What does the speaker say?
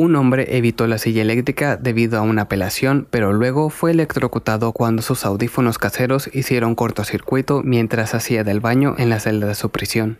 Un hombre evitó la silla eléctrica debido a una apelación, pero luego fue electrocutado cuando sus audífonos caseros hicieron cortocircuito mientras hacía del baño en la celda de su prisión.